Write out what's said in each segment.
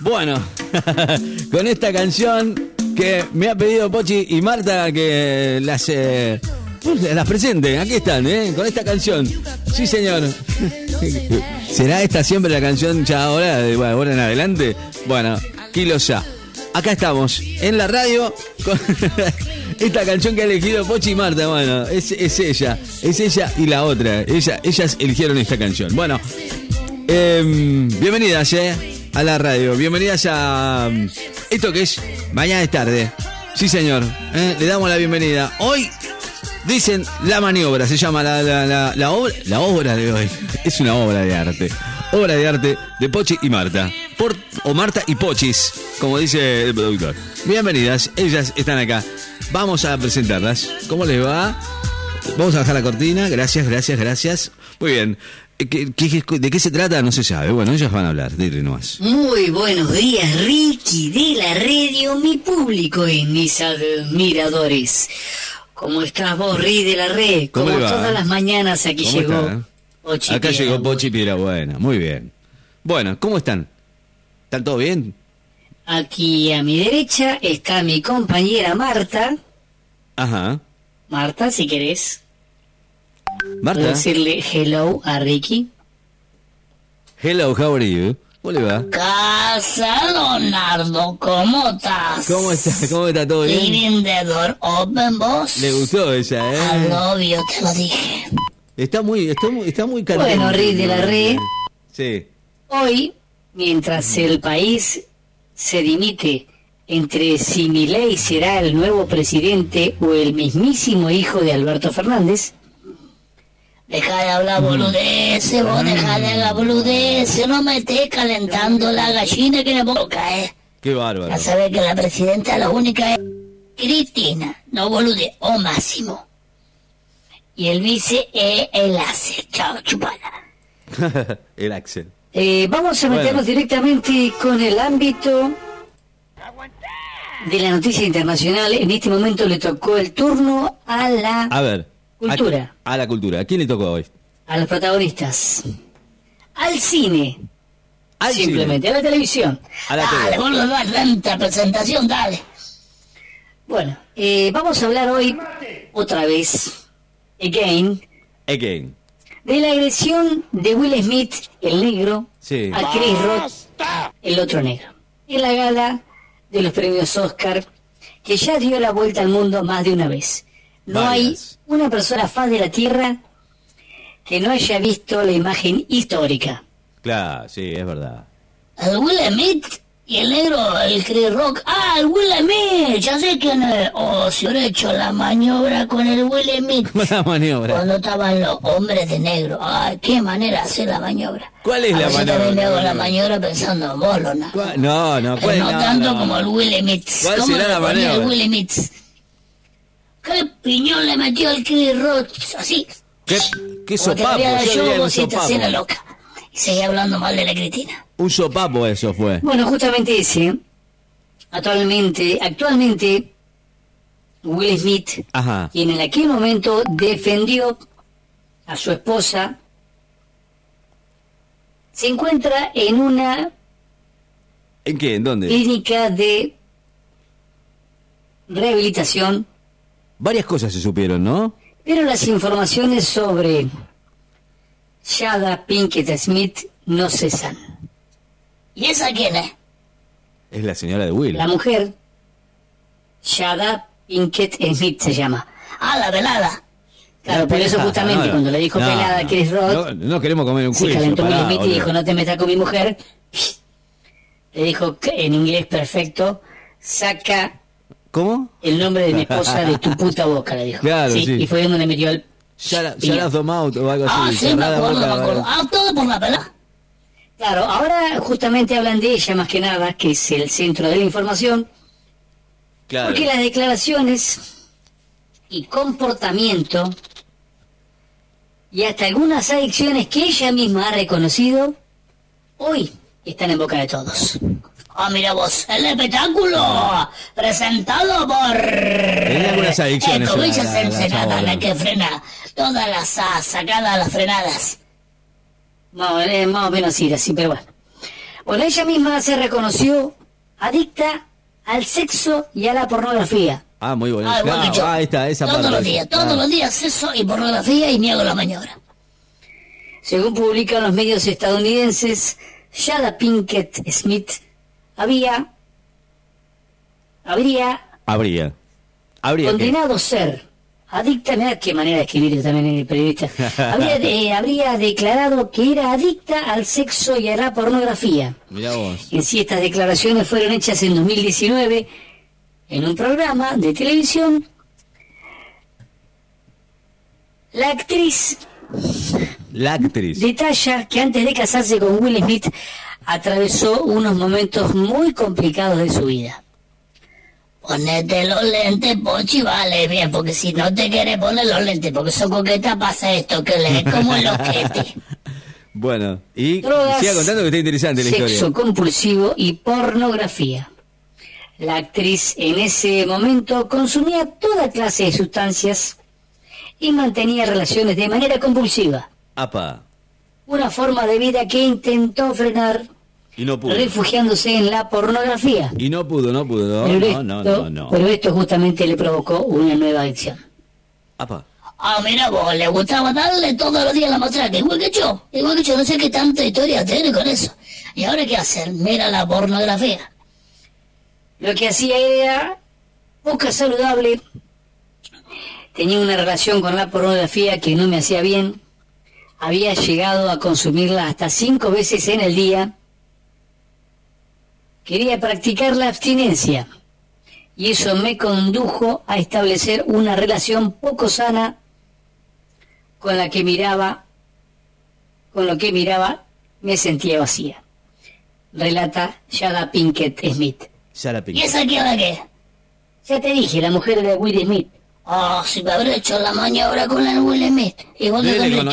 Bueno, con esta canción que me ha pedido Pochi y Marta que las, eh, las presente. Aquí están, ¿eh? Con esta canción. Sí, señor. ¿Será esta siempre la canción ya ahora, de bueno, ahora en adelante? Bueno, kilos ya. Acá estamos, en la radio, con esta canción que ha elegido Pochi y Marta. Bueno, es, es ella, es ella y la otra. Ella, ellas eligieron esta canción. Bueno, em, bienvenidas, ¿eh? A la radio. Bienvenidas a mm, esto que es Mañana es tarde. Sí, señor. ¿eh? Le damos la bienvenida. Hoy dicen la maniobra, se llama la, la, la, obra, la obra de hoy. Es una obra de arte. Obra de arte de Pochi y Marta. Por, o Marta y Pochis, como dice el productor. Bienvenidas, ellas están acá. Vamos a presentarlas. ¿Cómo les va? Vamos a bajar la cortina. Gracias, gracias, gracias. Muy bien. ¿Qué, qué, de qué se trata? No se sabe. Bueno, ellas van a hablar. Dile nomás. Muy buenos días, Ricky de la radio, mi público y mis admiradores. ¿Cómo estás vos, Ri de la red? ¿Cómo Como todas las mañanas aquí ¿Cómo llegó. eh? Pochi Acá Piedra. llegó Pochi Piedra Buena. Muy bien. Bueno, ¿cómo están? ¿Están todo bien? Aquí a mi derecha está mi compañera Marta. Ajá. Marta, si querés, Marta. decirle hello a Ricky. Hello, how are you? ¿Cómo le va? Casa Leonardo, ¿cómo estás? ¿Cómo está? ¿Cómo está todo bien? Living the door open, boss. Le gustó ella, ¿eh? love you, te lo dije. Está muy, está muy, está muy caliente. Bueno, Rick de la Red. Sí. Hoy, mientras el país se dimite entre si Milei será el nuevo presidente o el mismísimo hijo de Alberto Fernández, Deja de hablar boludeces, vos deja de hablar boludeces, no me estés calentando la gallina que me pongo caer. Qué bárbaro. Ya sabes que la presidenta la única es Cristina, no bolude, o Máximo. Y el vice es el ACE. Chao, chupada. el Axel. Eh, vamos a Bueno. meternos directamente con el ámbito de la noticia internacional. En este momento le tocó el turno a la A ver. Cultura. A, a la cultura. ¿A quién le tocó hoy? a los protagonistas. Al cine. Al Simplemente a la televisión. A la dale, boludo, hay tanta presentación, dale. Bueno, eh, vamos a hablar hoy otra vez, again, Again. de la agresión de Will Smith, el negro, Sí. a Chris Rock, el otro negro. En la gala de los premios Oscar, que ya dio la vuelta al mundo más de una vez. No Varias. hay una persona faz de la Tierra que no haya visto la imagen histórica. Claro, sí, es verdad. El Will Smith y el negro, el Chris Rock. Ah, el Will Smith, ya sé quién es. Oh, si hubiera hecho la maniobra con el Will Smith. Buena maniobra. Cuando estaban los hombres de negro. Ay, qué manera hacer la maniobra. ¿Cuál es A la veces maniobra? le hago la maniobra pensando en vos, Lona. ¿Cuál? No, no, Pero ¿cuál? no no, tanto no. como el Will Smith. ¿Cuál ¿Cómo será la el maniobra? ¿Qué piñón le metió el Chris Rock? Así. ¿Qué, qué sopapo? Yo diría un sopapo. loca. Y seguía hablando mal de la Cristina. Un sopapo eso fue. Bueno, justamente ese. Actualmente, actualmente, Will Smith, Ajá. quien en aquel momento defendió a su esposa, se encuentra en una ¿En qué? ¿En dónde? clínica de rehabilitación, Varias cosas se supieron, ¿no? pero las informaciones sobre Shada Pinkett Smith no cesan. ¿Y esa quién es? Es la señora de Will. La mujer, Shada Pinkett Smith se llama. Ah, la velada. Claro, La por eso justamente no, cuando le dijo no, pelada a. Chris Rock, No, no queremos comer un se juicio. calentó Will Smith y dijo, no te metas con mi mujer. Le dijo que en inglés perfecto, saca ¿Cómo? el nombre de mi esposa de tu puta boca, le dijo. Claro, sí. Y fue donde metió el... Shut up the mouth o algo Ah, así. sí, me acuerdo, me acuerdo. Ah, todo por la pelada. Claro, ahora justamente hablan de ella más que nada, que es el centro de la información, Claro. porque las declaraciones y comportamiento y hasta algunas adicciones que ella misma ha reconocido, hoy están en boca de todos. Ah, mira vos, el espectáculo presentado por... Algunas adicciones, Eh, comillas la- la- la ensenada, que frena todas las sacadas, las frenadas. Más, eh, más o menos ir así, pero bueno. Bueno, ella misma se reconoció adicta al sexo y a la pornografía. Ah, muy bueno. Ah, Claro, ahí está, esa todos los días, todos Ah. los días sexo y pornografía y hago la maniobra. Según publican los medios estadounidenses, Shada Pinkett Smith había, habría Habría. Habría que. condenado ser adicta, mira qué manera de escribir también el periodista, habría, habría declarado que era adicta al sexo y a la pornografía. Mirá vos. En sí, estas declaraciones fueron hechas en 2019 en un programa de televisión. La actriz La actriz. detalla que antes de casarse con Will Smith atravesó unos momentos muy complicados de su vida. Ponete los lentes, Pochi, vale, bien, porque si no te quieres poner los lentes, porque son coqueta, pasa esto, que lees como el ojete. Bueno, y Drogas, siga contando que está interesante la sexo historia. compulsivo y pornografía. La actriz en ese momento consumía toda clase de sustancias y mantenía relaciones de manera compulsiva. Apa. Una forma de vida que intentó frenar Y no pudo. refugiándose en la pornografía. Y no pudo, no pudo. pero, No, esto, no, no, no. pero esto justamente le provocó una nueva adicción. Apa. Ah, mira vos, le gustaba darle todos los días la matraca, igual que yo, igual que yo, no sé qué tanta historia tiene con eso. ¿Y ahora qué hacer? Mira la pornografía. Lo que hacía era poca saludable. Tenía una relación con la pornografía que no me hacía bien. Había llegado a consumirla hasta cinco veces en el día. Quería practicar la abstinencia. Y eso me condujo a establecer una relación poco sana con la que miraba, con lo que miraba, me sentía vacía. Relata Shada Pinkett Smith. ¿Y esa qué hora qué? Ya te dije, la mujer de Will Smith. Oh, si me habré hecho la maniobra con el Will Smith. Igual que con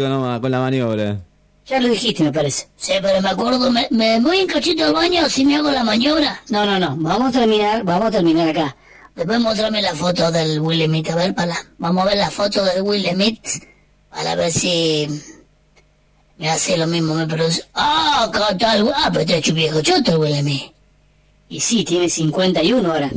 con, con la maniobra. Ya lo dijiste, me parece. Sí, pero me acuerdo, me, me voy un cachito al baño si me hago la maniobra. No, no, no. Vamos a terminar, vamos a terminar acá. Después mostrame la foto del Will Smith, a ver, para. Vamos a ver la foto del Will Smith para ver si me hace lo mismo, me produce. Ah, acá está el... Ah, pero este viejo choto el Will Smith. Y sí, tiene 51 ahora.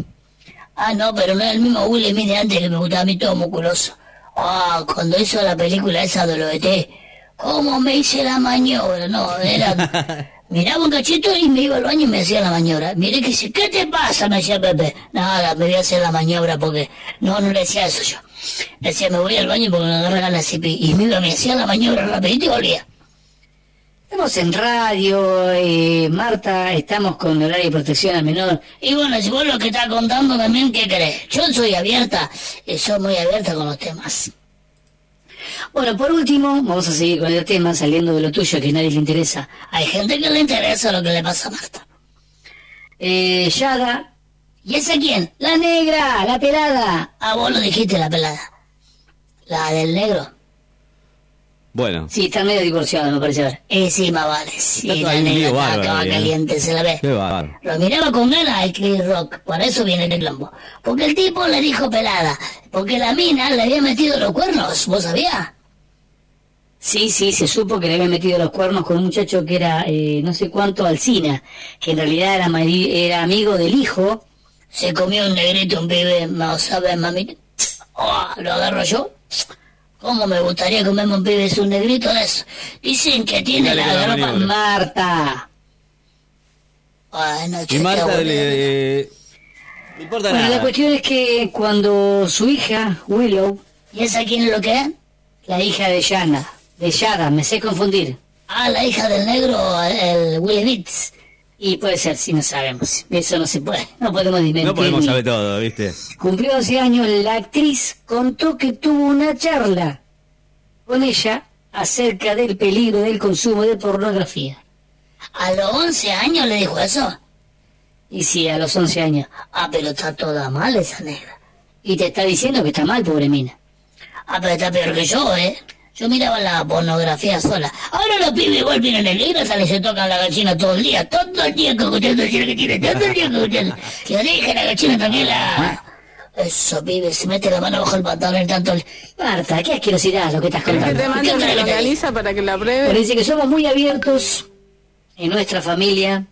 Ah, no, pero no es el mismo Will Smith de antes que me gustaba a mí todo musculoso. Ah, cuando hizo la película esa de los ET, ¿cómo me hice la maniobra? No, era... Miraba un cachito y me iba al baño y me hacía la maniobra. Miré que dice, ¿qué te pasa? Me decía Pepe. Nada, me voy a hacer la maniobra porque... No, no le decía eso yo. Le decía, me voy al baño porque me agarra de pipí. Y me iba, me hacía la maniobra rapidito y volvía. Estamos en radio, eh, Marta, estamos con horario de protección al menor. Y bueno, si vos lo que estás contando también, ¿qué crees? Yo soy abierta, y soy muy abierta con los temas. Bueno, por último, vamos a seguir con el tema, saliendo de lo tuyo que a nadie le interesa. Hay gente que le interesa lo que le pasa a Marta. Eh, Yada, ¿Y esa quién? la negra, la pelada. Ah, vos lo dijiste, la pelada. La del negro. Bueno, Sí, está medio divorciado, me parece ahora. Eh, sí, más vale. Sí, la negra está ¿eh? caliente, se la ve. Lo miraba con ganas el Chris Rock, por eso viene el quilombo. Porque el tipo le dijo pelada, porque la mina le había metido los cuernos, ¿vos sabías? Sí, sí, se supo que le habían metido los cuernos con un muchacho que era eh, no sé cuánto Alcina, que en realidad era, amigo del hijo. Se comió un negrito, un pibe, no sabes, mami. Oh, lo agarro yo. ¿Cómo me gustaría comerme un pibe es un negrito de eso? Dicen que tiene la la. Marta. Ay, no, Y Marta, le, eh, no importa Bueno, la cuestión es que cuando su hija, Willow, ¿Y esa quién es lo que es? la hija de Yana, de Yada, me sé confundir. Ah, la hija del negro, el Will Smith. Y puede ser, si no sabemos. Eso no se puede. No podemos dimentir. No podemos saber todo, ¿viste? Cumplió 12 años, la actriz contó que tuvo una charla con ella acerca del peligro del consumo de pornografía. A los 11 años le dijo eso. Y sí, a los 11 años. Ah, pero está toda mal esa negra. Y te está diciendo que está mal, pobre mina. Ah, pero está peor que yo, ¿eh? Yo miraba la pornografía sola. Ahora los pibes igual vienen en libro, salen y se tocan la gallina todo el día. Todo el día cogoteando el que tiene. Todo el día cogoteando. Que deje la gallina tranquila. Eso, pibe, se mete la mano bajo el pantalón tanto... el- Marta, qué asquerosidad lo que estás Que contando. te ¿Qué a tal la que te organiza para que la pruebe. Parece que somos muy abiertos en nuestra familia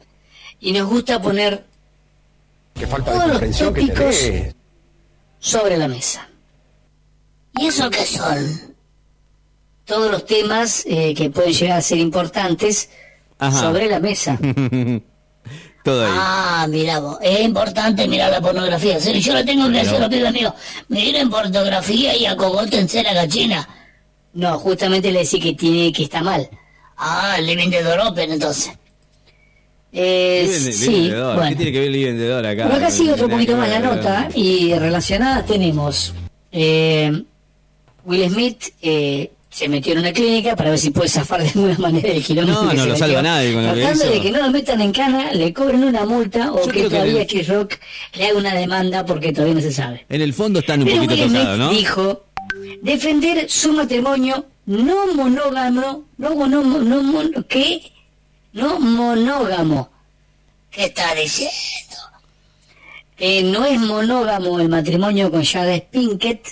y nos gusta poner Qué falta de todos los comprensión que tópicos tenés. sobre la mesa. ¿Y eso qué son? Todos los temas eh, que pueden llegar a ser importantes Ajá. sobre la mesa. Todo ahí. Ah, mira vos, es importante mirar la pornografía. Sí, yo lo tengo que hacer, lo pido mío. Miren pornografía y acogotense la gallina. No, justamente le decía que tiene que está mal. Ah, el living de Doropen, entonces. Eh, sí, vendedor. ¿Qué bueno. tiene que ver vendedor acá? Por acá sigue otro poquito más la nota y relacionadas tenemos eh, Will Smith eh, se metió en una clínica para ver si puede zafar de alguna manera el quilombo No, que no se lo salva nadie con que Tratando de que no lo metan en cana, le cobren una multa o Yo que que todavía Chris Rock le haga una demanda porque todavía no se sabe. En el fondo están un Pero poquito tocados, ¿no? dijo defender su matrimonio no monógamo, no, no, no, mon- ¿qué? No monógamo. ¿Qué está diciendo? Eh, no es monógamo el matrimonio con Jada Pinkett.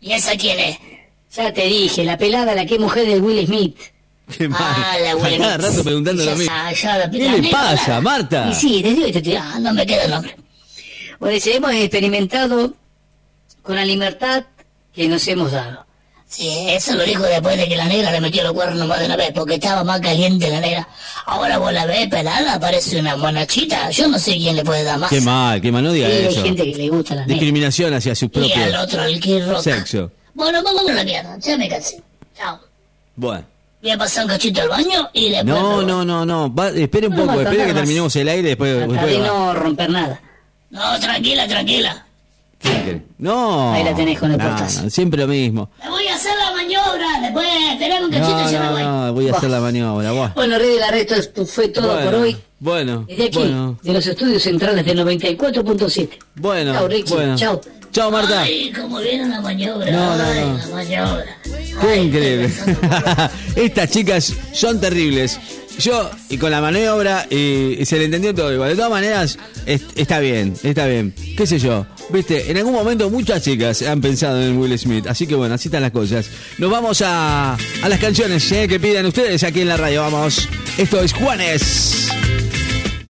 ¿Y esa quién es? Ya te dije, la pelada, la que mujer de Will Smith. Qué mal. Ah, la A Will cada Smith. rato preguntando lo Ya mismo. sa- ya la- ¿Qué le pasa, Marta? Y sí, te digo, te digo. Ah, no me queda el nombre. Bueno, dice, hemos experimentado con la libertad que nos hemos dado. Sí, eso lo dijo después de que la negra le metió los cuernos más de una vez, porque estaba más caliente la negra. Ahora vos la ves pelada, parece una monachita. Yo no sé quién le puede dar más. Qué mal, qué mal, no diga hay eso. gente que le gusta la negra. Discriminación hacia su Y al propio otro, sexo. Bueno, vamos a la mierda, ya me cansé. Chao. Bueno. Voy a pasar un cachito al baño y después... No, no, no, no. Va- espere un No, poco, espere que más. terminemos el aire después. Después de no romper nada. No, tranquila, tranquila. No. Ahí la tenés con el No, portazo. no, siempre lo mismo. Me voy a hacer la maniobra, después tenemos un cachito No, y ya me no, voy. no, voy a hacer la maniobra. Bueno, Bueno, Rey del Arresto, esto fue todo bueno, por hoy. Bueno, Desde aquí, bueno, de los estudios centrales de 94.7. bueno, Chao, Ricky. bueno. Chao. Chao, Marta. Ay, cómo viene la maniobra. No, no, Ay, no. la maniobra. Qué Ay, increíble. Estas chicas son terribles. Yo, y con la maniobra, y, y se le entendió todo igual. De todas maneras, es- está bien, está bien. ¿Qué sé yo? Viste, en algún momento muchas chicas han pensado en Will Smith. Así que bueno, así están las cosas. Nos vamos a, a las canciones ¿eh? que piden ustedes aquí en la radio. Vamos. Esto es Juanes.